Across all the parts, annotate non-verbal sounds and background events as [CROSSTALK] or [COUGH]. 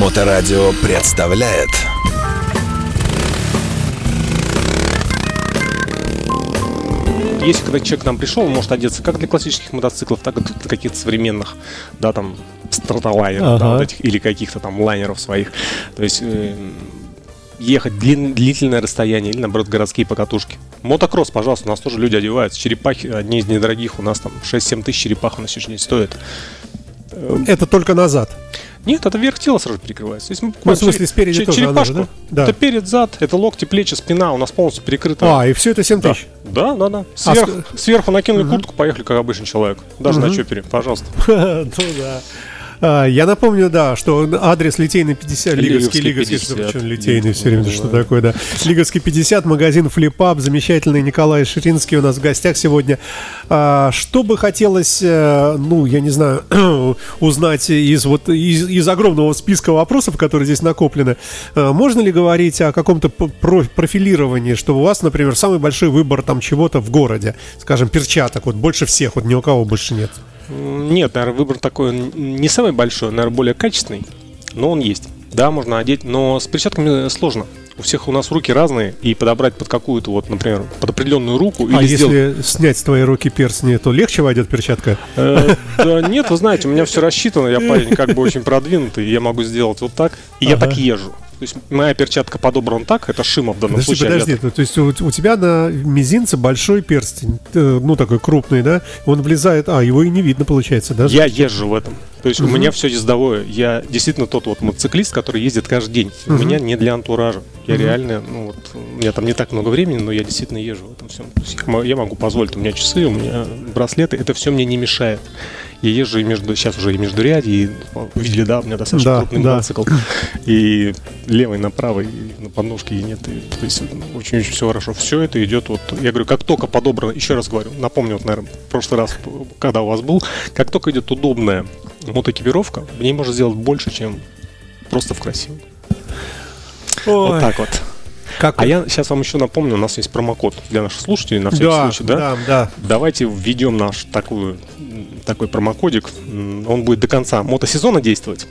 Моторадио представляет Если когда человек к нам пришел, он может одеться как для классических мотоциклов, так и для каких-то современных, да, там, стратолайнеров, Ага. да, вот этих, или каких-то там лайнеров своих. То есть э, ехать длин- длительное расстояние или, наоборот, городские покатушки. Мотокросс, пожалуйста, у нас тоже люди одеваются. Черепахи, одни из недорогих, у нас там 6-7 тысяч черепах на сегодняшний день стоит. Это только назад. Нет, это верх тела сразу перекрывается. Есть мы Ну, в смысле, спереди тоже она же, черепашку. да? Да. Это перед, зад, это локти, плечи, спина у нас полностью перекрыта. А, и все это 7 Да, тысяч. да, да. да. А Сверх- ск- Сверху накинули куртку, поехали как обычный человек. Даже на чопере, пожалуйста. [LAUGHS] Ну да. А, Я напомню, да, что адрес Литейный 50, Лиговский, Лиговский Лиговский, 50. что Литейный все время, что такое, да. Лиговский 50, магазин Флипап, замечательный Николай Ширинский у нас в гостях сегодня. А, Что бы хотелось, э, ну, я не знаю, [CLEARS THROAT] узнать из вот из, из огромного списка вопросов, которые здесь накоплены, э, можно ли говорить о каком-то профилировании, что у вас, например, самый большой выбор там чего-то в городе, скажем, перчаток, вот больше всех, вот ни у кого больше нет. Нет, наверное, выбор такой не самый большой, наверное, более качественный, но он есть. Да, можно одеть, но с перчатками сложно. У всех у нас руки разные, и подобрать под какую-то, вот, например, под определенную руку А или сделать... если снять с твоей руки перстни, то легче войдет перчатка? Э, Да нет, вы знаете, у меня все рассчитано, я парень как бы очень продвинутый, я могу сделать вот так, и я так езжу. То есть моя перчатка подобрана так, это шима в данном Подожди, случае. подожди, авиатор. ну, то есть у, у тебя на мизинце большой перстень, ну такой крупный, да? Он влезает, а его и не видно получается, даже? Я езжу в этом. То есть у меня все ездовое. Я действительно тот вот мотоциклист, который ездит каждый день. У меня не для антуража. Я реально, ну вот, у меня там не так много времени, но я действительно езжу в этом всем. Я я могу позволить, у меня часы, у меня браслеты, это все мне не мешает. Я езжу и между, сейчас уже и между ряди, и ну, видели, да, у меня достаточно Да, крупный да. мотоцикл. И левый направо, и на подножке, и нет. И, то есть очень-очень все хорошо. Все это идет вот, я говорю, как только подобрано, еще раз говорю, напомню, вот, наверное, в прошлый раз, когда у вас был, как только идет удобная мотоэкипировка, в ней можно сделать больше, чем просто в красивом. Вот Ой, так вот. Как... А я сейчас вам еще напомню, у нас есть промокод для наших слушателей на всякий да, случай, да? да, да. Давайте введем наш такую, такой промокодик. Он будет до конца мотосезона действовать.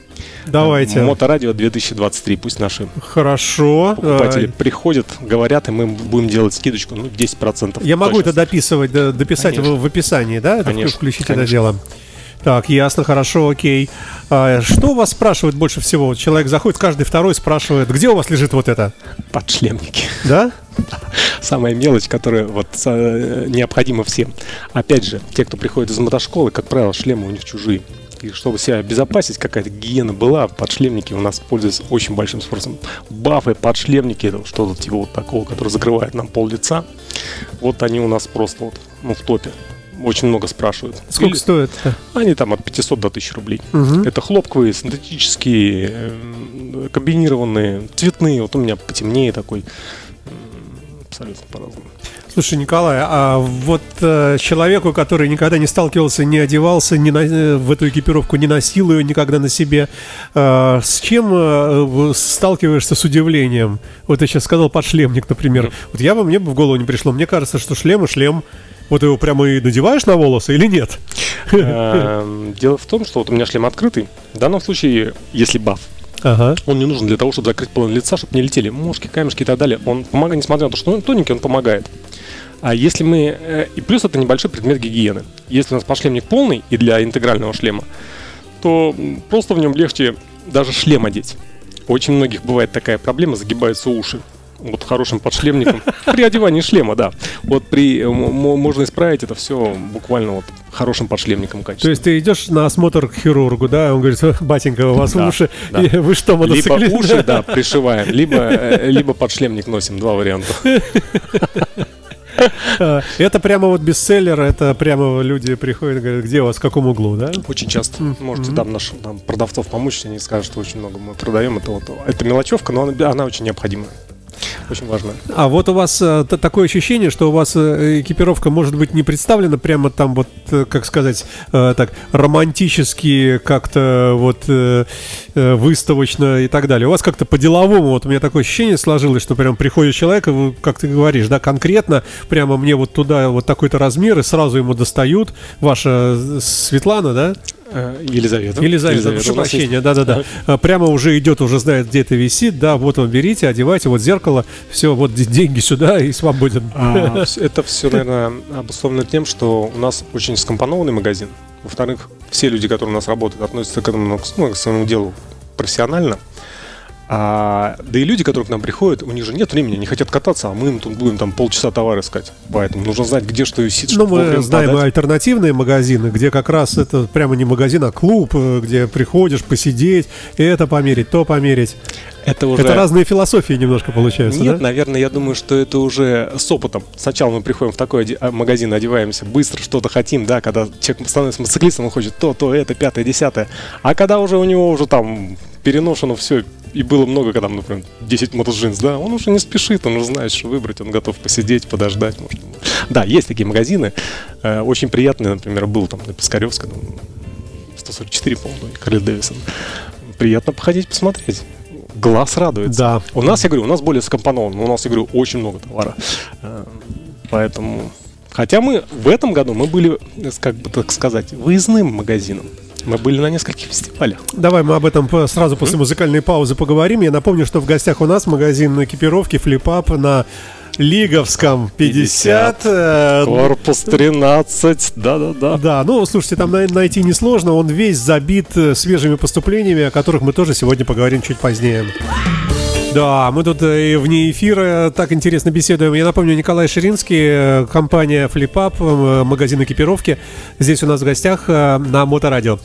Давайте. Моторадио 2023. Пусть наши Хорошо. покупатели Э, приходят, говорят, и мы будем делать скидочку, ну, 10%. Я могу точно. это дописывать, дописать в, Конечно. в описании, да? Это Конечно, включить это конечно. дело. Так, ясно, хорошо, окей. А, что вас спрашивают больше всего? Человек заходит, каждый второй спрашивает, где у вас лежит вот это? Подшлемники. Да? [LAUGHS] Самая мелочь, которая вот э, необходима всем. Опять же, те, кто приходит из мотошколы, как правило, шлемы у них чужие. И чтобы себя обезопасить, какая-то гигиена была, подшлемники у нас пользуются очень большим спросом. Бафы, подшлемники, это что-то типа вот такого, который закрывает нам пол лица. Вот они у нас просто вот, ну, в топе. Очень много спрашивают. Сколько Или- стоит? Они там от 500 до 1000 рублей. Мгм. Это хлопковые, синтетические, эм, комбинированные, цветные. Вот у меня потемнее такой. Абсолютно по-разному. Слушай, Николай, а вот э, человеку, который никогда не сталкивался, не одевался не на- э, в эту экипировку, не носил ее никогда на себе, э, с чем э, сталкиваешься с удивлением? Вот ты сейчас сказал подшлемник, например. Вот я бы, мне бы в голову не пришло. Мне кажется, что шлем и шлем. Вот его прямо и надеваешь на волосы или нет? Эм, Дело в том, что вот у меня шлем открытый. В данном случае, если баф, Ага. он не нужен для того, чтобы закрыть половину лица, чтобы не летели мушки, камешки и так далее. Он помогает, несмотря на то, что он тоненький, он помогает. А если мы... э, И плюс это небольшой предмет гигиены. Если у нас подшлемник полный и для интегрального шлема, то просто в нем легче даже шлем одеть. У очень многих бывает такая проблема, загибаются уши. Вот хорошим подшлемником. [LAUGHS] При одевании шлема, да. Вот при... э, Можно исправить это все буквально вот хорошим подшлемником То качественно. есть ты идешь на осмотр к хирургу, да, он говорит, батенька, у вас Да, уши, да. И [LAUGHS] вы что, Либо мотоциклист? уши, да, пришиваем, либо, э, либо подшлемник носим, два варианта. [LAUGHS] А, Это прямо вот бестселлер, это прямо люди приходят и говорят, где у вас, в каком углу, да? Очень часто. Можете там нашим там, продавцов помочь, они скажут, что очень много мы продаем. Это, вот, это мелочевка, но она, она очень необходима. Очень важно. А вот у вас э, такое ощущение, что у вас э, экипировка может быть не представлена прямо там вот, э, как сказать, э, так романтически, как-то вот э, э, выставочно и так далее. У вас как-то по-деловому, вот у меня такое ощущение сложилось, что прям приходит человек, и как ты говоришь, да, конкретно, прямо мне вот туда вот такой-то размер, и сразу ему достают. Ваша Светлана, да? Э, Елизавета. Елизавета, прошу у нас есть- прощения, да-да-да. А, Прямо уже идет, уже знает, где это висит. Да, вот он, берите, одевайте, вот зеркало. Все, вот деньги сюда и свободен. А, Это все, наверное, обусловлено тем, что у нас очень скомпонованный магазин. Во-вторых, все люди, которые у нас работают, относятся к этому, ну, к своему делу профессионально. А, да и люди, которые к нам приходят, у них же нет времени, не хотят кататься, а мы им тут будем там полчаса товар искать. Поэтому нужно знать, где что висит, Ну, мы знаем подать. альтернативные магазины, где как раз это прямо не магазин, а клуб, э, где приходишь посидеть, это померить, то померить. Это уже... Это разные философии немножко получаются, Нет, да? наверное, я думаю, что это уже с опытом. Сначала мы приходим в такой оде- а, магазин, одеваемся, быстро что-то хотим, да, когда человек становится мотоциклистом, он хочет то, то, это, пятое, десятое. А когда уже у него уже там переношено все, и было много, когда, например, 10 мотоджинс, да, он уже не спешит, он уже знает, что выбрать, он готов посидеть, подождать. Может. Да, есть такие магазины. Э, Очень приятный, например, был там на Пискаревской, ну, 144, по-моему, Харли Дэвисон. Приятно походить, посмотреть. Глаз радуется. Да. У нас, я говорю, у нас более скомпоновано. У нас, я говорю, очень много товара. Э, Поэтому... Хотя мы в этом году мы были, э, как бы так сказать, выездным магазином. Мы были на нескольких фестивалях. Давай мы об этом по- сразу после музыкальной паузы поговорим. Я напомню, что в гостях у нас магазин экипировки флипап на Лиговском 50. э, Корпус 13, да-да-да. Да, ну, слушайте, там най- найти несложно. Он весь забит э, свежими поступлениями, о которых мы тоже сегодня поговорим чуть позднее. Да, мы тут э, и вне эфира так интересно беседуем. Я напомню, Николай Ширинский, э, компания FlipUp, э, магазин экипировки. Здесь у нас в гостях на Моторадио.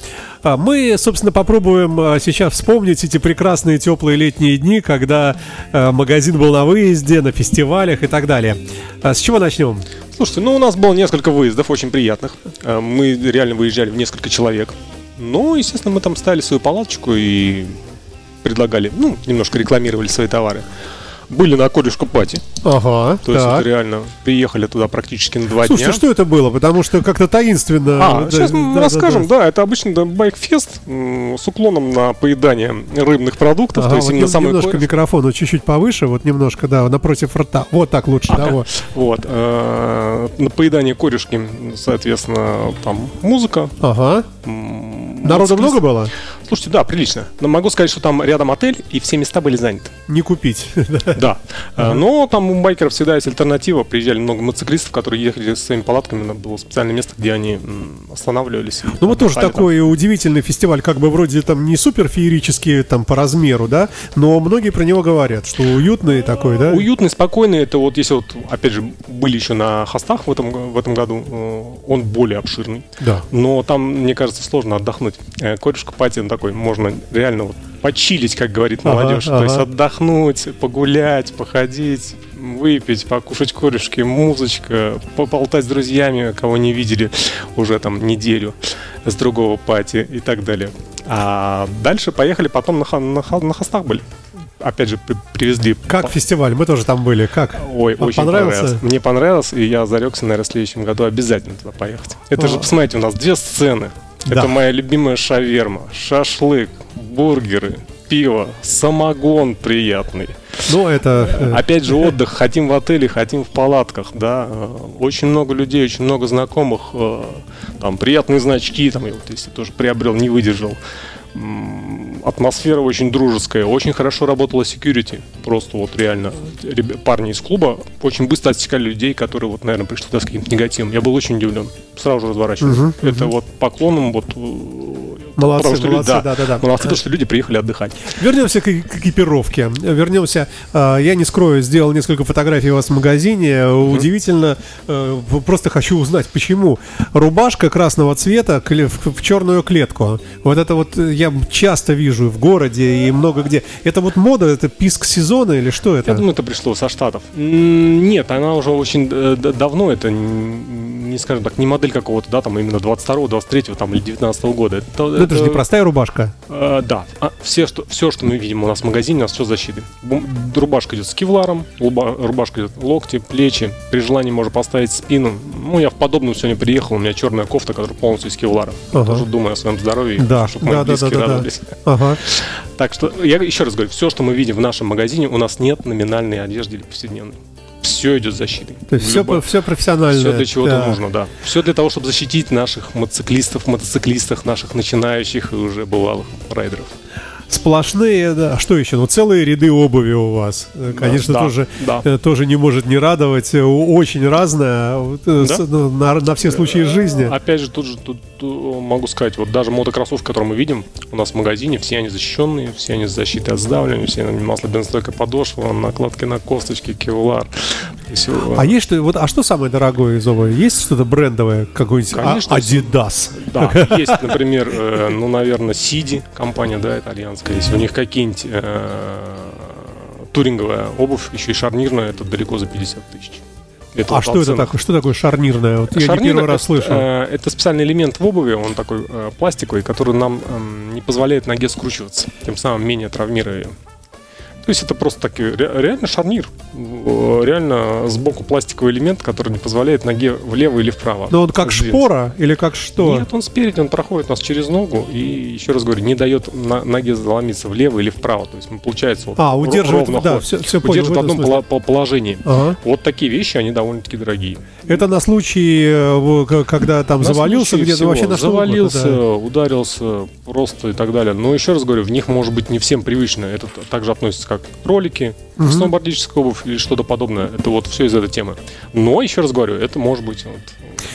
А Мы, собственно, попробуем сейчас вспомнить эти прекрасные теплые летние дни, когда магазин был на выезде, на фестивалях и так далее. А С чего начнем? Слушайте, ну у нас было несколько выездов очень приятных. Мы реально выезжали в несколько человек. Ну, естественно, мы там ставили свою палаточку и предлагали, ну, немножко рекламировали свои товары. Были на корюшку пати. Ага, То есть так. это реально приехали туда практически на два Слушайте, дня. что это было? Потому что как-то таинственно. А, Да, сейчас да, мы да, расскажем, да. да, это обычно да, байкфест с уклоном на поедание рыбных продуктов, Ага, то есть вот именно нем- самый немножко кореш. микрофона чуть-чуть повыше, вот немножко, да, напротив рта. Вот так лучше, да, вот. Вот, э, на поедание корюшки, соответственно, там музыка. Ага. мотоциклист- много было? Слушайте, да, прилично. Но могу сказать, что там рядом отель, и все места были заняты. Не купить. [LAUGHS] Да. Э, Но там у байкеров всегда есть альтернатива. Приезжали много мотоциклистов, которые ехали со своими палатками. Было специальное место, где они останавливались. Ну вот тоже там. такой удивительный фестиваль, как бы вроде там не супер феерический там по размеру, да, но многие про него говорят, что уютный такой, да? Уютный, спокойный. Это вот если вот, опять же, были еще на хостах в этом, в этом году, э, он более обширный. Да. Но там, мне кажется, сложно отдохнуть. Э, Корешка пати он такой, можно реально вот почилить, как говорит Ага, молодежь. То есть ага. отдохнуть, погулять, походить, выпить, покушать корешки, музычка, поболтать с друзьями, кого не видели уже там неделю с другого пати и так далее. А дальше поехали потом на, на, на хостах были. Опять же, при- привезли Как фестиваль? Мы тоже там были. Как? Ой, А, очень понравился? понравилось. Мне понравилось, и я зарекся, наверное, в следующем году обязательно туда поехать. Это же, А. посмотрите, у нас две сцены. Да. Это моя любимая шаверма, шашлык, бургеры, пиво, самогон приятный. Ну, это... э, Опять же, отдых. Хотим в отеле, хотим в палатках, да. Э, Очень много людей, очень много знакомых. э, Там приятные значки, там, я вот если тоже приобрел, не выдержал. Атмосфера очень дружеская, очень хорошо работала security. Просто вот реально парни из клуба очень быстро отсекали людей, которые вот, наверное, пришли туда с каким-то негативом. Я был очень удивлен. Сразу же разворачиваюсь. Мгм, Это вот поклоном вот... э, Молодцы, потому что люди- молодцы, да, да-да-да. Молодцы, потому что люди приехали отдыхать. Вернемся к, к экипировке. Вернемся. а, Я не скрою, сделал несколько фотографий у вас в магазине. Удивительно. э, Просто хочу узнать, почему. Рубашка красного цвета в, в черную клетку. Вот это вот э, я часто вижу в городе и много где. Это вот мода, это писк сезона или что это? Я думаю, это пришло со Штатов. Нет, она уже очень э, давно, это не, скажем так, не модель какого-то, да, там именно 22-го, 23-го там, или 19 года. Это, Ну, это же не простая рубашка. Э, да, А все что, все, что мы видим у нас в магазине, у нас все защиты. Рубашка идет с кевларом, рубашка идет локти, плечи. При желании можно поставить спину. Ну, я в подобном сегодня приехал, у меня черная кофта, которая полностью из кевлара. Ага. Тоже думаю о своем здоровье, Да, чтобы мои да, близкие да, да, да. радовались. Ага. Так что, я еще раз говорю, все, что мы видим в нашем магазине, у нас нет номинальной одежды или повседневной. Все идет защитой. То есть все, все профессионально. Все для чего-то Да. нужно, да. Все для того, чтобы защитить наших мотоциклистов, мотоциклистов, наших начинающих и уже бывалых райдеров. Сплошные, да. А что еще? Ну, целые ряды обуви у вас. Конечно, да, тоже, да. э, тоже не может не радовать. Э, Очень разное. Э, Да. с- ну, на, на все случаи жизни. Опять же, тут же тут, могу сказать, вот даже мотокроссовки, которые мы видим у нас в магазине, все они защищенные, все они с защитой от сдавливания, все они масло-бензостойкая подошва, накладки на косточки, кевлар. И всё. А есть что, вот, а что самое дорогое из обуви? Есть что-то брендовое, какой-нибудь А- Конечно, Adidas? Да, есть, например, ну, наверное, Сиди, компания, да, итальянская. Если у них какие-нибудь э, туринговая обувь, еще и шарнирная, это далеко за 50 тысяч. Это А что это такое? Что такое шарнирное? Вот я не первый раз это, слышу. э, это специальный элемент в обуви, он такой э, пластиковый, который нам эм, не позволяет ноге скручиваться, тем самым менее травмируя ее. То есть это просто таки ре- реально шарнир, Э, реально сбоку пластиковый элемент, который не позволяет ноге влево или вправо. Но он как сдвинуться. шпора или как что? Нет, он спереди, он проходит нас через ногу и, еще раз говорю, не дает на- ноге заломиться влево или вправо. То есть, мы, получается, вот А, удерживает, ровно да, ходит. все, все удерживает в одном смысле. по- положении. Ага. Вот такие вещи, они довольно-таки дорогие. Это на случай, э, когда там На завалился где-то, вообще на угодно, Завалился, да. ударился просто и так далее. Но еще раз говорю, в них может быть не всем привычно. Это также относится как ролики, Мгм. сноубордическая обувь или что-то подобное. Это вот все из этой темы. Но, еще раз говорю, это может быть...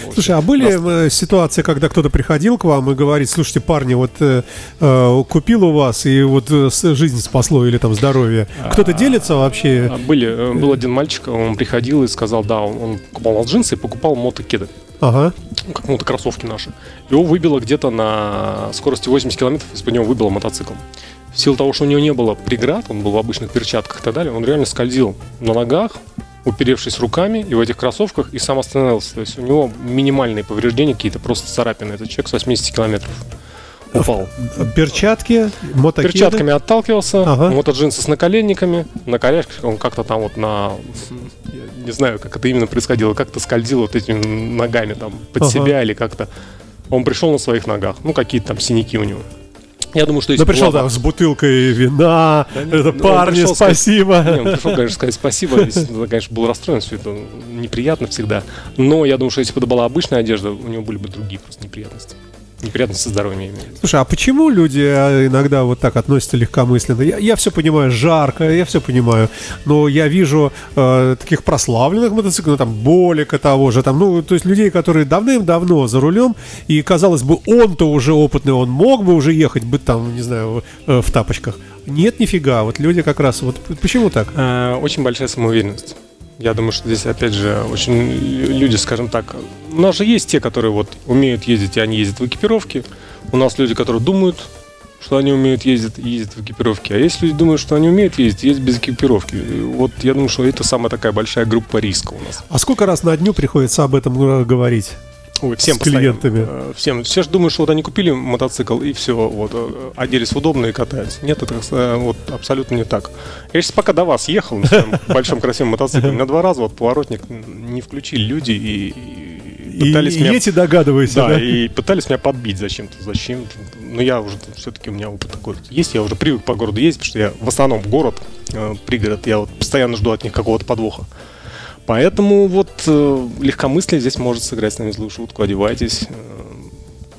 Вот, Слушай, а были нас- э, ситуации, когда кто-то приходил к вам и говорит, слушайте, парни, вот э, э, купил у вас и вот э, жизнь спасло или там здоровье. Кто-то делится вообще? А, Были, был один мальчик, он приходил и сказал, да, он, он покупал у нас джинсы и покупал мотокеды, Ага. как мотокроссовки наши. Его выбило где-то на скорости 80 километров, из-под него выбило мотоцикл. В силу того, что у него не было преград, он был в обычных перчатках и так далее, он реально скользил на ногах, уперевшись руками и в этих кроссовках, и сам остановился. То есть у него минимальные повреждения какие-то, просто царапины. Этот человек с 80 километров упал. Перчатки, мотокеды. Перчатками отталкивался, Ага. мотоджинсы с наколенниками, на колясках он как-то там вот на... Я не знаю, как это именно происходило, как-то скользил вот этими ногами там под Ага. себя или как-то. Он пришел на своих ногах, ну какие-то там синяки у него. Я думаю, что если Ну, пришел была- там с бутылкой вина. Да это он парни, пришел сказать- спасибо. Не, он пришел, конечно, сказать спасибо. Естественно, конечно, был расстроен, все это неприятно всегда. Но я думаю, что если бы это была обычная одежда, у него были бы другие просто неприятности. Неприятности со здоровьем, я имею в виду. Слушай, а почему люди а, иногда вот так относятся легкомысленно? Я, я все понимаю, жарко, я все понимаю, но я вижу э, таких прославленных мотоциклов, ну, там, Болика того же, там, ну, то есть людей, которые давным-давно за рулем, и, казалось бы, он-то уже опытный, он мог бы уже ехать, быть там, не знаю, э, в тапочках. Нет, нифига, вот люди как раз, вот почему так? Э, Очень большая самоуверенность. Я думаю, что здесь, опять же, очень лю- люди, скажем так, у нас же есть те, которые вот умеют ездить, и они ездят в экипировке. У нас люди, которые думают, что они умеют ездить, ездят в экипировке. А есть люди, думают, что они умеют ездить, ездят без экипировки. И Вот я думаю, что это самая такая большая группа риска у нас. А сколько раз на дню приходится об этом э, говорить? Ой, всем С постоянно. клиентами. Э, Всем. Все же думают, что вот они купили мотоцикл и все, вот, э, оделись удобно и катаются. Нет, это э, вот абсолютно не так. Я сейчас пока до вас ехал на своем [LAUGHS] большом красивом мотоцикле, на два раза вот поворотник не включили люди и, и пытались и меня... эти догадывайся, Да, да? и пытались меня подбить зачем-то. Зачем? Но я уже все-таки у меня опыт такой есть. Я уже привык по городу ездить, потому что я в основном в город, пригород, я вот постоянно жду от них какого-то подвоха. Поэтому вот э, легкомыслие здесь может сыграть с нами злую шутку. Одевайтесь э,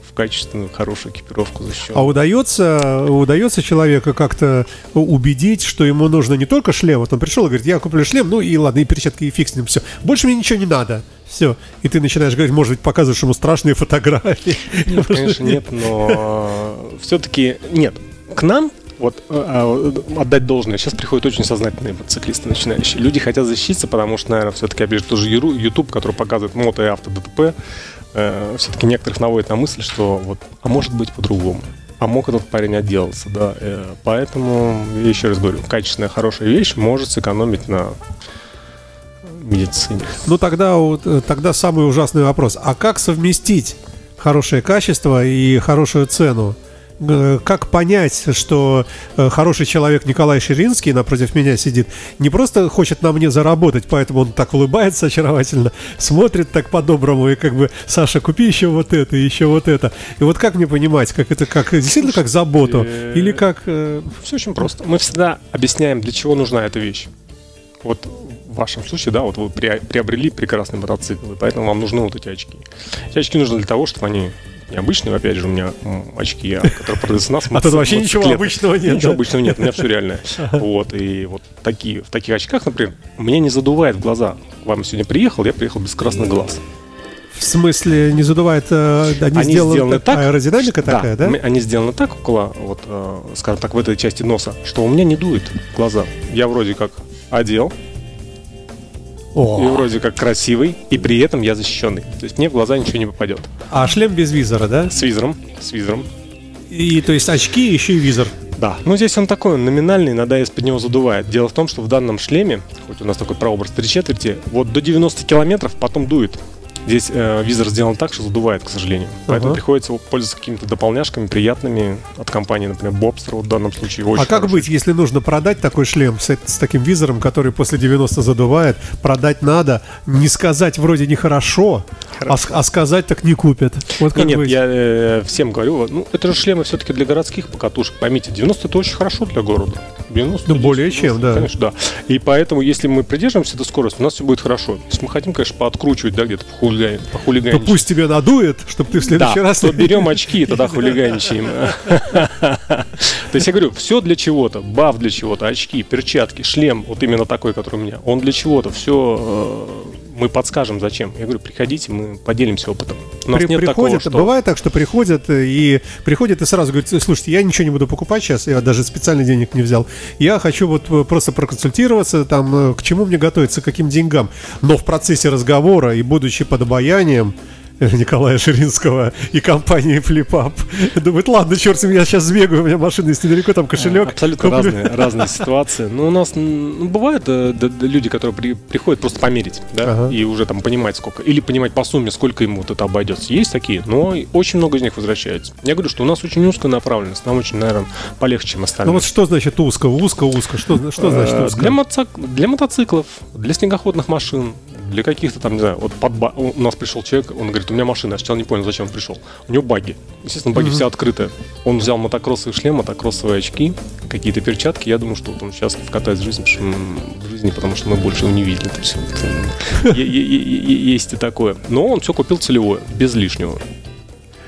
в качественную, хорошую экипировку защищенную. А удается, удается человека как-то убедить, что ему нужно не только шлем. Вот он пришел и говорит, я куплю шлем, ну и ладно, и перчатки, и фиг с ним, все. Больше мне ничего не надо. Все. И ты начинаешь говорить, может быть, показываешь ему страшные фотографии. Нет, [LAUGHS] конечно, нет, но все-таки нет. К нам вот э, э, отдать должное. Сейчас приходят очень сознательные мотоциклисты начинающие. Люди хотят защититься, потому что, наверное, все-таки, опять же, тоже YouTube, который показывает мото и авто ДТП, все-таки некоторых наводит на мысль, что вот, а может быть по-другому. А мог этот парень отделаться, да. Э, Поэтому, я еще раз говорю, качественная, хорошая вещь может сэкономить на медицине. Ну тогда, э, тогда самый ужасный вопрос. А как совместить хорошее качество и хорошую цену? Э, Как понять, что э, хороший человек Николай Ширинский напротив меня сидит, не просто хочет на мне заработать, поэтому он так улыбается очаровательно, смотрит так по-доброму и как бы, Саша, купи еще вот это, еще вот это. И вот как мне понимать, как это, как действительно как заботу э, или как... э, Все очень просто. Мы всегда объясняем, для чего нужна эта вещь. Вот вашем случае, да, вот вы при- приобрели прекрасный мотоцикл, и поэтому вам нужны вот эти очки. Эти очки нужны для того, чтобы они необычные, опять же, у меня очки, а, которые продаются у нас. [LAUGHS] А тут вообще ничего обычного нет, Ничего да? обычного нет, у меня все реальное. [LAUGHS] Вот, и вот такие, в таких очках, например, мне не задувает в глаза. Вам сегодня приехал, я приехал без красных глаз. В смысле, не задувает, э, они, Они сделаны, сделаны так, аэродинамика что- такая, да? м- Они сделаны так около, вот, э, скажем так, в этой части носа, что у меня не дует глаза. Я вроде как одел, О. и вроде как красивый, и при этом я защищенный. То есть мне в глаза ничего не попадет. А шлем без визора, да? С визором, с визором. И то есть очки, еще и визор. Да. Ну, здесь он такой, он номинальный, иногда из-под него задувает. Дело в том, что в данном шлеме, хоть у нас такой прообраз три четверти, вот до 90 километров потом дует. Здесь э, визор сделан так, что задувает, к сожалению. Поэтому Ага. приходится пользоваться какими-то дополняшками приятными от компании, например, Bobster вот в данном случае. Очень а как хороший. быть, если нужно продать такой шлем с, с таким визором, который после 90 задувает? Продать надо, не сказать вроде нехорошо, а, с- а сказать так не купят. Вот как Не, нет, быть? я э, всем говорю, ну, это же шлемы все-таки для городских покатушек. Поймите, 90 это очень хорошо для города. 90, Ну, более чем, да. Конечно, да. И поэтому, если мы придерживаемся этой скорости, у нас все будет хорошо. Если мы хотим, конечно, пооткручивать, да, где-то похулиган- То похулиганить. пусть тебя надует, чтобы ты в следующий да, раз... то берем очки и тогда хулиганичаем. То есть я говорю, все для чего-то. Баф для чего-то, очки, перчатки, шлем, вот именно такой, который у меня. Он для чего-то. Все мы подскажем, зачем. Я говорю, приходите, мы поделимся опытом. У нас При- нет такого, приходят, что... бывает так, что приходят э, и приходят и сразу говорят, слушайте, я ничего не буду покупать сейчас, я даже специально денег не взял. Я хочу вот э, просто проконсультироваться, там, э, к чему мне готовиться, к каким деньгам. Но в процессе разговора и будучи под обаянием э, [LAUGHS] Николая Ширинского и компании FlipUp. Думает, ладно, черт с ним, я сейчас сбегаю, у меня машина есть недалеко, там кошелек. Абсолютно куплю». разные, разные ситуации. Но у нас ну, бывают э, д- д- люди, которые при- приходят просто померить, да, Ага. и уже там понимать сколько, или понимать по сумме, сколько ему вот это обойдется. Есть такие, но очень много из них возвращаются. Я говорю, что у нас очень узкая направленность, нам очень, наверное, полегче, чем Ну остальным. вот что значит узко? Узко, узко. Что, что значит Э, узко? Для, мотоцик- для мотоциклов, для снегоходных машин, для каких-то там, не знаю, вот под ба- у нас пришел человек, он говорит, у меня машина, я сначала не понял, зачем он пришел. У него баги. Естественно, баги все открытые. Он взял мотокроссовый шлем, мотокроссовые очки, какие-то перчатки. Я думаю, что вот он счастлив катает в м, в жизни, потому что мы больше его не видели. То есть, вот, э, Есть и такое. Но он все купил целевое, без лишнего.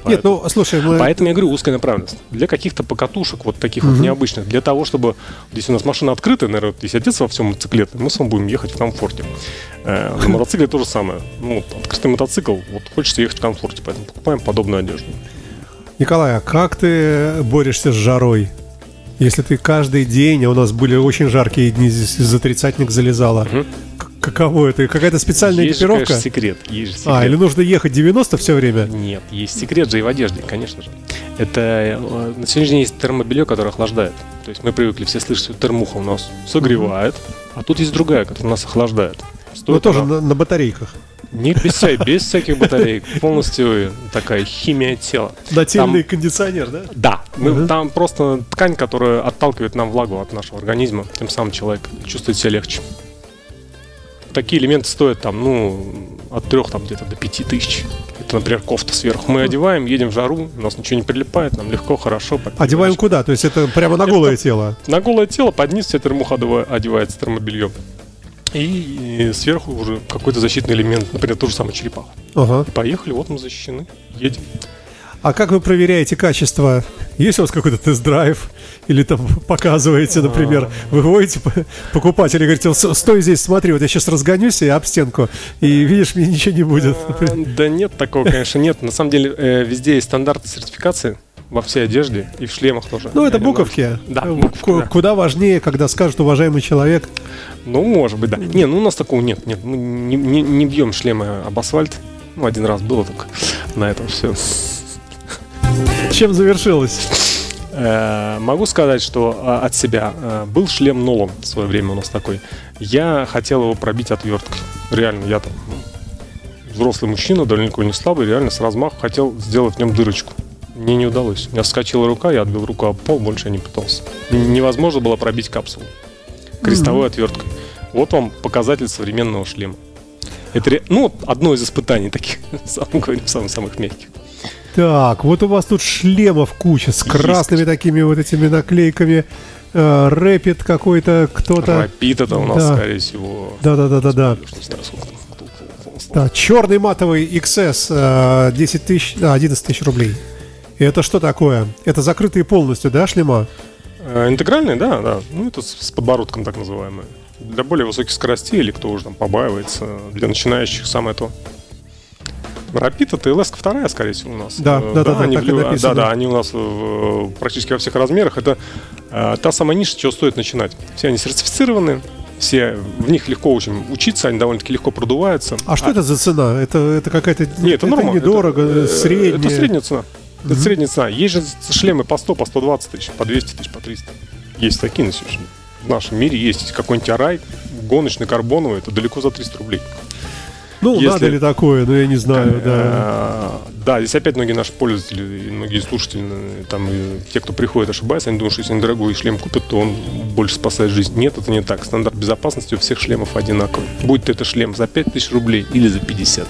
Нет, ну слушай, мы... Поэтому я говорю узкая направленность. Для каких-то покатушек, вот таких вот необычных, для того, чтобы, если у нас машина открытая, наверное, если одеться во всем мотоциклете, мы с вами будем ехать в комфорте. Э, На [LAUGHS] мотоцикле то же самое. Ну, открытый мотоцикл, вот хочется ехать в комфорте, поэтому покупаем подобную одежду. Николай, а как ты борешься с жарой? Если ты каждый день, а у нас были очень жаркие дни, здесь из-за тридцатник залезала. К- Каково это? Какая-то специальная есть экипировка? конечно, секрет. Есть же секрет. а, или нужно ехать 90 все время? Нет, есть секрет же и в одежде, конечно же. Это э, на сегодняшний день есть термобелье, которое охлаждает. То есть мы привыкли все слышать, что термуха у нас согревает, а тут есть другая, которая нас охлаждает. Ну, Стоит тоже она- на, на батарейках. Не без, вся- без всяких батареек. [LAUGHS] Полностью такая химия тела. Нательный кондиционер, да? Да, мы, Мгм. там просто ткань, которая отталкивает нам влагу от нашего организма. Тем самым человек чувствует себя легче. Такие элементы стоят там, ну, от трех там где-то до пяти тысяч. Это, например, кофта сверху. Мы одеваем, едем в жару, у нас ничего не прилипает, нам легко, хорошо. Одеваем куда? То есть это прямо на Это- голое тело? На голое тело под низ вся термуха одева- одевается термобельем. И, и сверху уже какой-то защитный элемент, например, ту же самую черепаху. Ага. Поехали, вот мы защищены, едем. А как вы проверяете качество? Есть у вас какой-то тест-драйв? Или там показываете, например, вы выводите покупателя и говорите, «Вот стой здесь, смотри, вот я сейчас разгонюсь и об стенку, и видишь, мне ничего не будет. А, Да нет, такого, конечно, нет. На самом деле, э, везде есть стандарты сертификации во всей одежде и в шлемах тоже. Ну, это буковки. Да, Э, буковки, да. Куда важнее, когда скажут уважаемый человек. Ну, может быть, да. Не, ну у нас такого нет. Нет, мы не, не- не бьем шлемы об асфальт. Ну, один раз было только на этом все. Чем завершилось? Э, Могу сказать, что а, от себя э, был шлем Нолан в свое время у нас такой. Я хотел его пробить отверткой. Реально, я там ну, взрослый мужчина, далеко не слабый, реально с размаху хотел сделать в нем дырочку. Мне не удалось. У меня скочила рука, я отбил руку об пол, больше я не пытался. Невозможно было пробить капсулу крестовой отверткой. Вот вам показатель современного шлема. Это ну, одно из испытаний таких, [LAUGHS] самых, говорим, самых, самых мягких. Так, вот у вас тут шлемов куча с красными такими вот этими наклейками. Э, Рэпид какой-то, кто-то. Рапид это у нас, Да. скорее всего. Да, да, да, да, да. Да, черный матовый XS, э, 10 тысяч, а, 11 тысяч рублей. И это что такое? Это закрытые полностью, да, шлема? Э, Интегральный, да, да. Ну, это с подбородком так называемый. Для более высоких скоростей или кто уже там побаивается, для начинающих самое то. Рапид это LS вторая, скорее всего, у нас. Да, Э, да, да, да, они в написано. Да, да, они у нас э, практически во всех размерах. Это э, та самая ниша, с чего стоит начинать. Все они сертифицированы, все в них легко очень учиться, они довольно-таки легко продуваются. А что это за цена? Это, это какая-то... Нет, это норма. недорого, это, э, средняя. Это средняя цена. Это средняя цена. Есть же шлемы по 100, по 120 тысяч, по 200 тысяч, по 300. Есть такие на. В нашем мире есть какой-нибудь арай, гоночный карбоновый, это далеко за 300 рублей. Ну, если- надо ли такое, ну, я не знаю, да. Э, Да, здесь опять многие наши пользователи многие слушатели, там, те, кто приходит, ошибаются, они думают, что если они дорогой шлем купят, то он больше спасает жизнь. Нет, это не так. Стандарт безопасности у всех шлемов одинаковый. Будь то это шлем за 5000 рублей или за 50.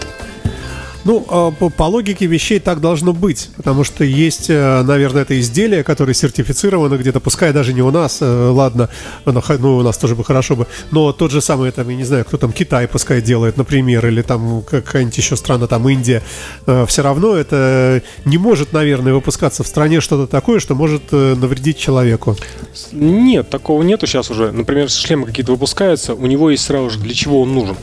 Ну, а, по, по логике вещей так должно быть, потому что есть, э, наверное, это изделие, которое сертифицировано где-то, пускай даже не у нас, э, ладно, ну, у нас тоже бы хорошо бы, но тот же самый, там, я не знаю, кто там, Китай пускай делает, например, или там какая-нибудь еще страна, там, Индия, все равно это не может, наверное, выпускаться в стране что-то такое, что может э, навредить человеку. Нет, такого нету сейчас уже. Например, шлемы какие-то выпускаются, у него есть сразу же, для чего он нужен.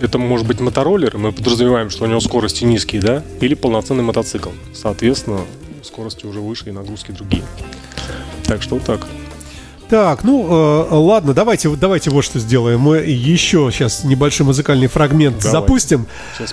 Это может быть мотороллер, мы подразумеваем, что у него скорости низкие, да, или полноценный мотоцикл. Соответственно, скорости уже выше и нагрузки другие. Так что так. Так, ну э, ладно, давайте, давайте вот что сделаем. Мы еще сейчас небольшой музыкальный фрагмент Давай. запустим.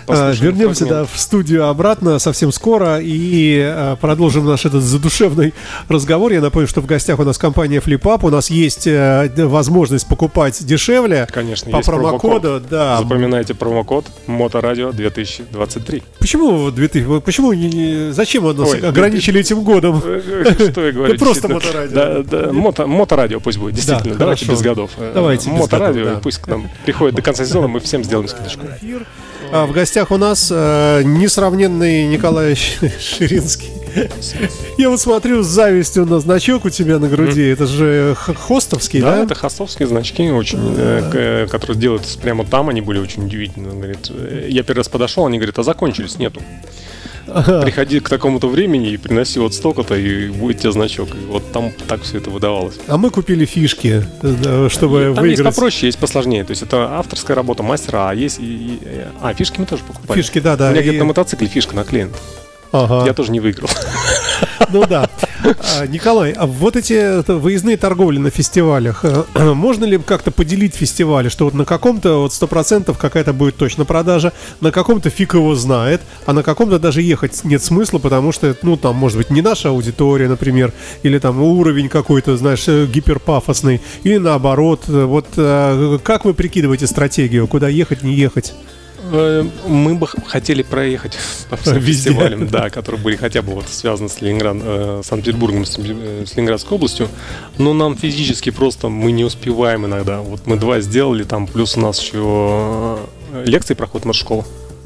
Э, Вернемся да, в студию обратно совсем скоро и э, продолжим наш этот задушевный разговор. Я напомню, что в гостях у нас компания FlipUp. У нас есть э, возможность покупать дешевле. Конечно, по есть промокоду, да. Запоминайте промокод Моторадио 2023. Почему 2000? вот Почему не- зачем нас Ой, ограничили этим годом? Что я [LAUGHS] говорю? Просто моторадио. Да, да, мото- моторадио пусть будет, действительно. Да, Давайте хорошо. без годов. Э, Давайте без Моторадио, годов, да. пусть к нам приходит до конца сезона, мы всем сделаем скидочку. А в гостях у нас э, несравненный Николай Ширинский. Я вот смотрю с завистью на значок у тебя на груди. Это же хостовский, Да, да? это хостовские значки, очень, э, к- э, которые делают прямо там, они были очень удивительны. Он говорит, э, я первый раз подошел, они говорят, а закончились, нету. [LAUGHS] Приходи к такому-то времени и приноси вот столько-то, и будет тебе значок. И вот там так все это выдавалось. А мы купили фишки, чтобы там есть выиграть. попроще, есть посложнее. То есть это авторская работа мастера, а есть и... и- а, фишки мы тоже покупали. Фишки, да, да. У меня и- где-то на мотоцикле фишка наклеена. Ага. Я тоже не выиграл. Ну да. А, Николай, а вот эти выездные торговли на фестивалях, э, [CLEARS THROAT] можно ли как-то поделить фестивали, что вот на каком-то вот 100% какая-то будет точно продажа, на каком-то фиг его знает, а на каком-то даже ехать нет смысла, потому что, ну, там, может быть, не наша аудитория, например, или там уровень какой-то, знаешь, э, гиперпафосный, или наоборот. э, Вот как вы прикидываете стратегию, куда ехать, не ехать? Э, Мы бы хотели проехать [LAUGHS] всем Везде. фестивалям, да, которые были хотя бы вот связаны с Ленинград, э, Санкт-Петербургом, с, э, с Ленинградской областью. Но нам физически просто мы не успеваем иногда. Вот мы два сделали, там плюс у нас еще лекции проходят мотошкола.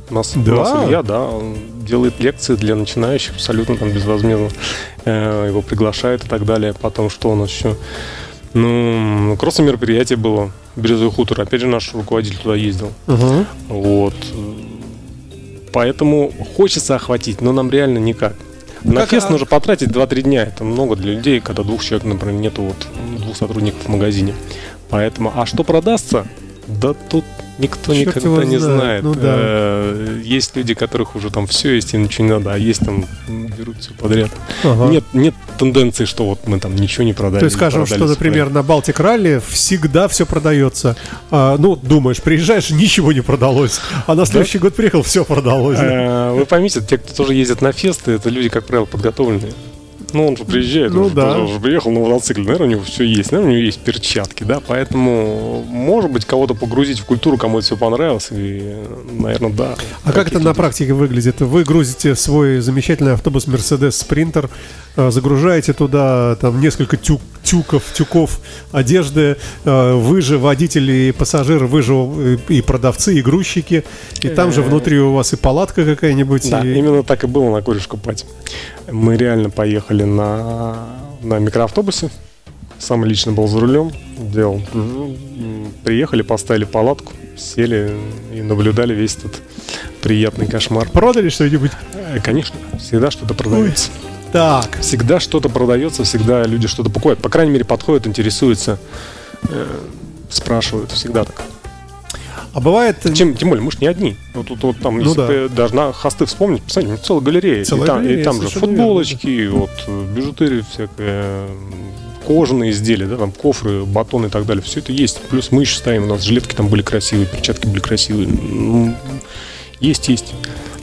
У нас, Да? у нас Илья, да, он делает лекции для начинающих абсолютно там безвозмездно. Его приглашают и так далее. Потом что у нас еще? Ну, кроссовое мероприятие было. Березовый хутор. Опять же, наш руководитель туда ездил. Ага. Вот. Поэтому хочется охватить, но нам реально никак. На как, фест а- нужно потратить 2-3 дня. Это много для людей, когда двух человек, например, нету вот двух сотрудников в магазине. Поэтому, а что продастся? Да тут никто Чёрт никогда не знает. знает. Ну да. Э, Есть люди, которых уже там все есть, им ничего не надо, а есть там м, берут все подряд. Ага. Нет, нет тенденции, что вот мы там ничего не продали. То есть скажем, что, например, на Балтик Ралли всегда все продается. А, ну, думаешь, приезжаешь, ничего не продалось. А на следующий год приехал, все продалось. Э, Вы поймите, те, кто тоже ездит на фесты, это люди, как правило, подготовленные. Ну, он же приезжает, Ну он да. он же приехал на мотоцикле, наверное, у него все есть, наверное, у него есть перчатки, да, поэтому, может быть, кого-то погрузить в культуру, кому это все понравилось, и, наверное, да. А как это на практике выглядит? Вы грузите свой замечательный автобус Mercedes Sprinter, э, загружаете туда там несколько тюк, тюков, тюков одежды. Э, Вы же водители и пассажиры, вы же э, и продавцы, и грузчики. И там же внутри у вас и палатка какая-нибудь. Да, и- именно так и было на Корюшку Пати. Мы реально поехали на, на микроавтобусе. Сам лично был за рулем, делал. Приехали, поставили палатку, сели и наблюдали весь этот приятный кошмар. Продали что-нибудь? Э, Конечно, всегда что-то продается. Так, Всегда что-то продается, всегда люди что-то покупают. По крайней мере, подходят, интересуются, э, спрашивают. Всегда так. а бывает... Тем, тем более, мы же не одни. Вот, тут вот там, Ну если да. ты даже на хосты вспомнить, посмотри, целая галерея. Целая и там, галерея, и там же футболочки, вот, э, бижутерия всякая, м, кожаные изделия, да, там кофры, батоны и так далее. Все это есть. Плюс мы еще ставим, у нас жилетки там были красивые, перчатки были красивые. Есть, есть.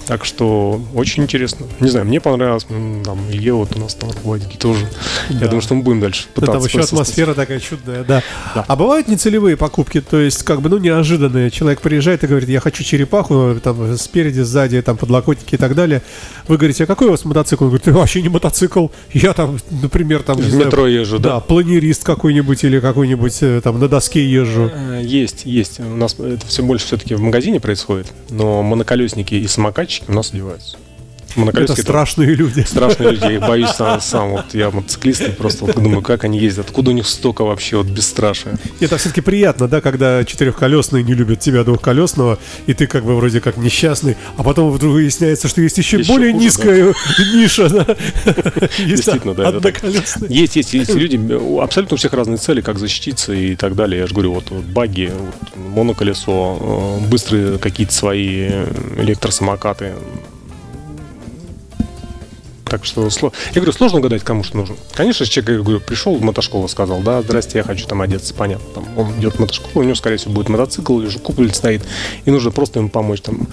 Так что очень интересно. Не знаю, мне понравилось. Там Илья вот у нас там руководитель тоже. Да. Я думаю, что мы будем дальше Да, пытаться. там еще атмосфера такая чудная, да. Да. А бывают нецелевые покупки, то есть как бы, ну, неожиданные. Человек приезжает и говорит, я хочу черепаху, там, спереди, сзади, там, подлокотники и так далее. Вы говорите, а какой у вас мотоцикл? Он говорит, «Ты вообще не мотоцикл. Я там, например, там, В знаю, метро езжу, да, да. планерист какой-нибудь или какой-нибудь э, там на доске езжу. Э, Есть, есть. У нас это все больше все-таки в магазине происходит, но моноколесники и самокатчики у нас одеваются. Это страшные люди. страшные люди, я их боюсь сам, сам. Вот я мотоциклист, и просто вот думаю, как они ездят, откуда у них столько вообще вот бесстрашия. Это все-таки приятно, да, когда четырехколесные не любят тебя двухколесного, и ты как бы вроде как несчастный, а потом вдруг выясняется, что есть еще, Еще более хуже, низкая ниша, да. [LAUGHS] Действительно, да, это одноколесные. Есть, есть, есть люди, абсолютно у всех разные цели, как защититься и так далее. Я же говорю, вот, вот баги, вот, моноколесо, э, быстрые какие-то свои э, электросамокаты. Так что, сло- я говорю, сложно угадать, кому что нужно. Конечно, же, человек, я говорю, пришел в мотошколу, сказал, да, здрасте, я хочу там одеться, понятно. Там, он идет в мотошколу, у него, скорее всего, будет мотоцикл или уже куплен стоит, и нужно просто ему помочь там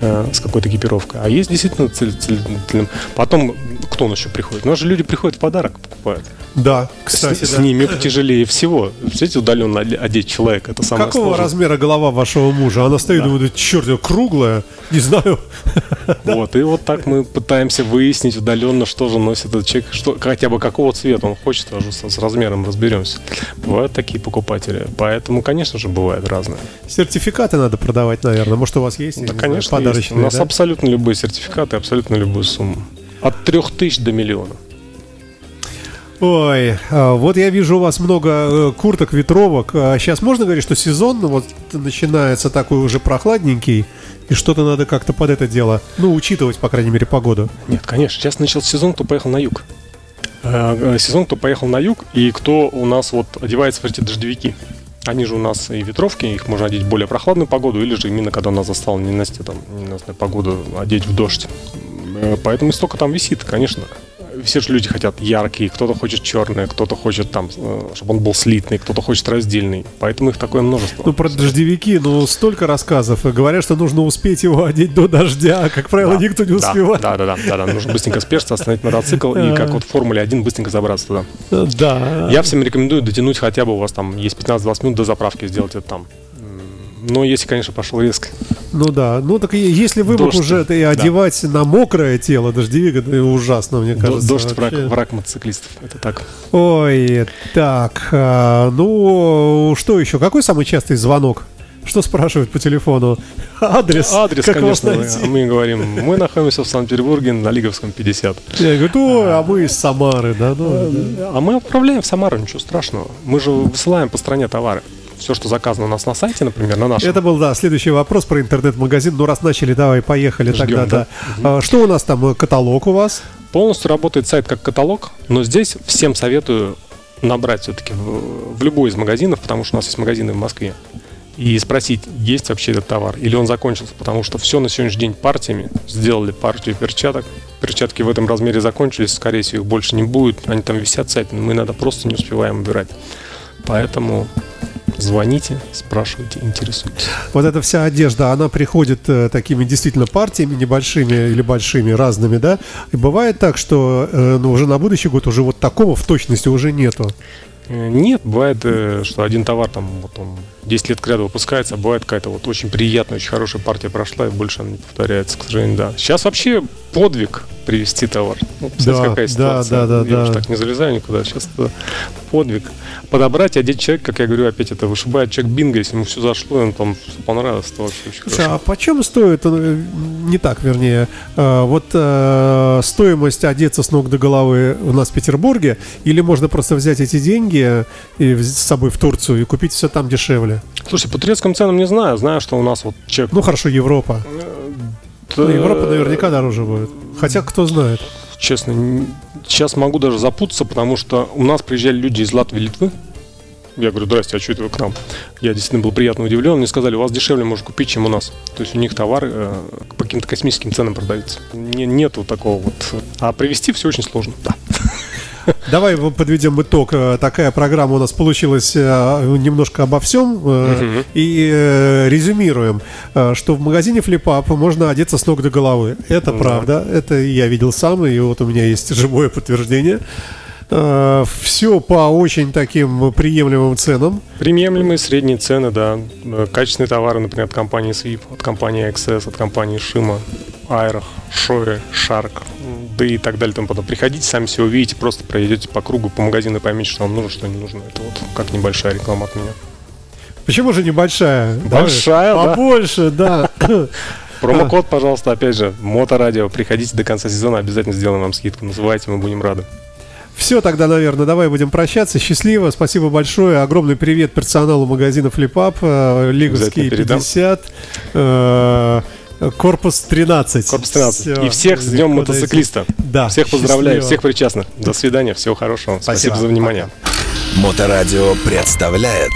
э, с какой-то экипировкой. А есть действительно цель, цель- цель- Потом, кто нас еще приходит? У же люди приходят в подарок покупают. Да, кстати, с, с да. ними потяжелее всего. Представляете, удаленно оде- одеть человека, это самое Какого сложное. размера голова вашего мужа? Она стоит, Да. думает, черт, круглая, не знаю. [LAUGHS] Вот, и вот так мы пытаемся выяснить удаленно, что же носит этот человек, что, хотя бы какого цвета он хочет, уже с, с размером разберемся. Бывают такие покупатели, поэтому, конечно же, бывает разное. Сертификаты надо продавать, наверное. Может, у вас есть? Да, не знаю, конечно, есть. У подарочные, нас да? абсолютно любые сертификаты, абсолютно любую сумму. От трех тысяч до миллиона. Ой, а, вот я вижу у вас много э, курток, ветровок. Сейчас можно говорить, что сезон ну, вот начинается такой уже прохладненький, и что-то надо как-то под это дело, ну, учитывать, по крайней мере, погоду. Нет, конечно. Сейчас начался сезон, кто поехал на юг. Э, э, Сезон, кто поехал на юг, и кто у нас вот одевается в эти дождевики. Они же у нас и ветровки, их можно одеть в более прохладную погоду, или же именно когда нас застала ненастья, там, ненастная погода, одеть в дождь. Поэтому столько там висит, конечно. Все же люди хотят яркие, кто-то хочет черное, кто-то хочет там, э, чтобы он был слитный, кто-то хочет раздельный. Поэтому их такое множество. Ну, про дождевики, ну, столько рассказов. Говорят, что нужно успеть его одеть до дождя. а, Как правило, Да, никто не успевает. Да, да, да, да, да, нужно быстренько спешиться, остановить мотоцикл и как вот в Формуле 1 быстренько забраться туда. Да. Я всем рекомендую дотянуть хотя бы у вас там есть 15-20 минут до заправки, сделать это там. Но если, конечно, пошел резко. Ну да. Ну так если вымок Дождь, уже это и да. одевать на мокрое тело дождевик, это ужасно, мне кажется. Дождь враг, вообще. враг мотоциклистов. Это так. Ой, так, а, ну что еще? Какой самый частый звонок? Что спрашивают по телефону? Адрес. Адрес, как вас конечно, найти? мы, говорим. Мы находимся в Санкт-Петербурге на Лиговском 50. Я говорю, а мы из Самары, да? Ну, да. А мы отправляем в Самару, ничего страшного. Мы же высылаем по стране товары. Все, что заказано у нас на сайте, например, на нашем. Это был, да, следующий вопрос про интернет-магазин. Ну, раз начали, давай, поехали Ждем, тогда, да. да. А, Что у нас там? Каталог у вас? Полностью работает сайт как каталог, но здесь всем советую набрать все-таки в, в любой из магазинов, потому что у нас есть магазины в Москве, и спросить, есть вообще этот товар, или он закончился, потому что все на сегодняшний день партиями, сделали партию перчаток, перчатки в этом размере закончились, скорее всего, их больше не будет, они там висят в сайте, но мы иногда просто не успеваем выбирать. Поэтому звоните, спрашивайте, интересуйтесь. Вот эта вся одежда, она приходит э, такими действительно партиями небольшими или большими, разными, да? И бывает так, что э, ну, уже на будущий год уже вот такого в точности уже нету. Э, Нет, бывает, э, что один товар там вот он 10 лет к ряду выпускается, а бывает какая-то вот очень приятная, очень хорошая партия прошла, и больше она не повторяется, к сожалению, да. Сейчас вообще подвиг привезти товар. Ну, Да, какая ситуация. да, да, я да. уж так не залезаю никуда. Сейчас подвиг. Подобрать и одеть человек, как я говорю, опять это вышибает человек бинго, если ему все зашло, и он там все понравилось, то вообще очень Слушай, хорошо. а почем стоит, э, не так, вернее, э, вот э, стоимость одеться с ног до головы у нас в Петербурге, или можно просто взять эти деньги и с собой в Турцию и купить все там дешевле? Слушай, по турецким ценам не знаю. Знаю, что у нас вот человек... Ну хорошо, Европа. Ну, Европа наверняка дороже будет. Хотя кто знает. Честно, сейчас могу даже запутаться, потому что у нас приезжали люди из Латвии и Литвы. Я говорю, здрасте, а что это вы к нам? Я действительно был приятно удивлен. Мне сказали, у вас дешевле можно купить, чем у нас. То есть у них товары э, по каким-то космическим ценам продаются. Не, нету такого вот. А привезти все очень сложно. Да. Давай подведем итог. Э, Такая программа у нас получилась э, немножко обо всем. э. И резюмируем, что в магазине Flipap можно одеться с ног до головы. Это Да. правда. Это я видел сам, и вот у меня есть живое подтверждение. Все по очень таким приемлемым ценам. Приемлемые средние цены, да. Качественные товары, например, от компании Sweep, от компании XS, от компании Shima, Айрах, Шоя, Shark, да и так далее. и Тому подобное. Приходите, сами все увидите, просто пройдете по кругу, по магазину и поймите, что вам нужно, что не нужно. Это вот как небольшая реклама от меня. Почему же небольшая? Большая, Давай, да. Побольше, да. [LAUGHS] Промокод, пожалуйста, опять же, Моторадио. Приходите до конца сезона, обязательно сделаем вам скидку. Называйте, мы будем рады. Все тогда, наверное, давай будем прощаться. Счастливо. Спасибо большое. Огромный привет персоналу магазина Flipap, э, Лиговский Обязательно передам. 50, э, Корпус 13. Корпус 13. Всё. И всех с Днем мотоциклиста. Да. Всех поздравляю, счастливо. всех причастных. До свидания, всего хорошего. Спасибо, Спасибо. за внимание. Моторадио представляет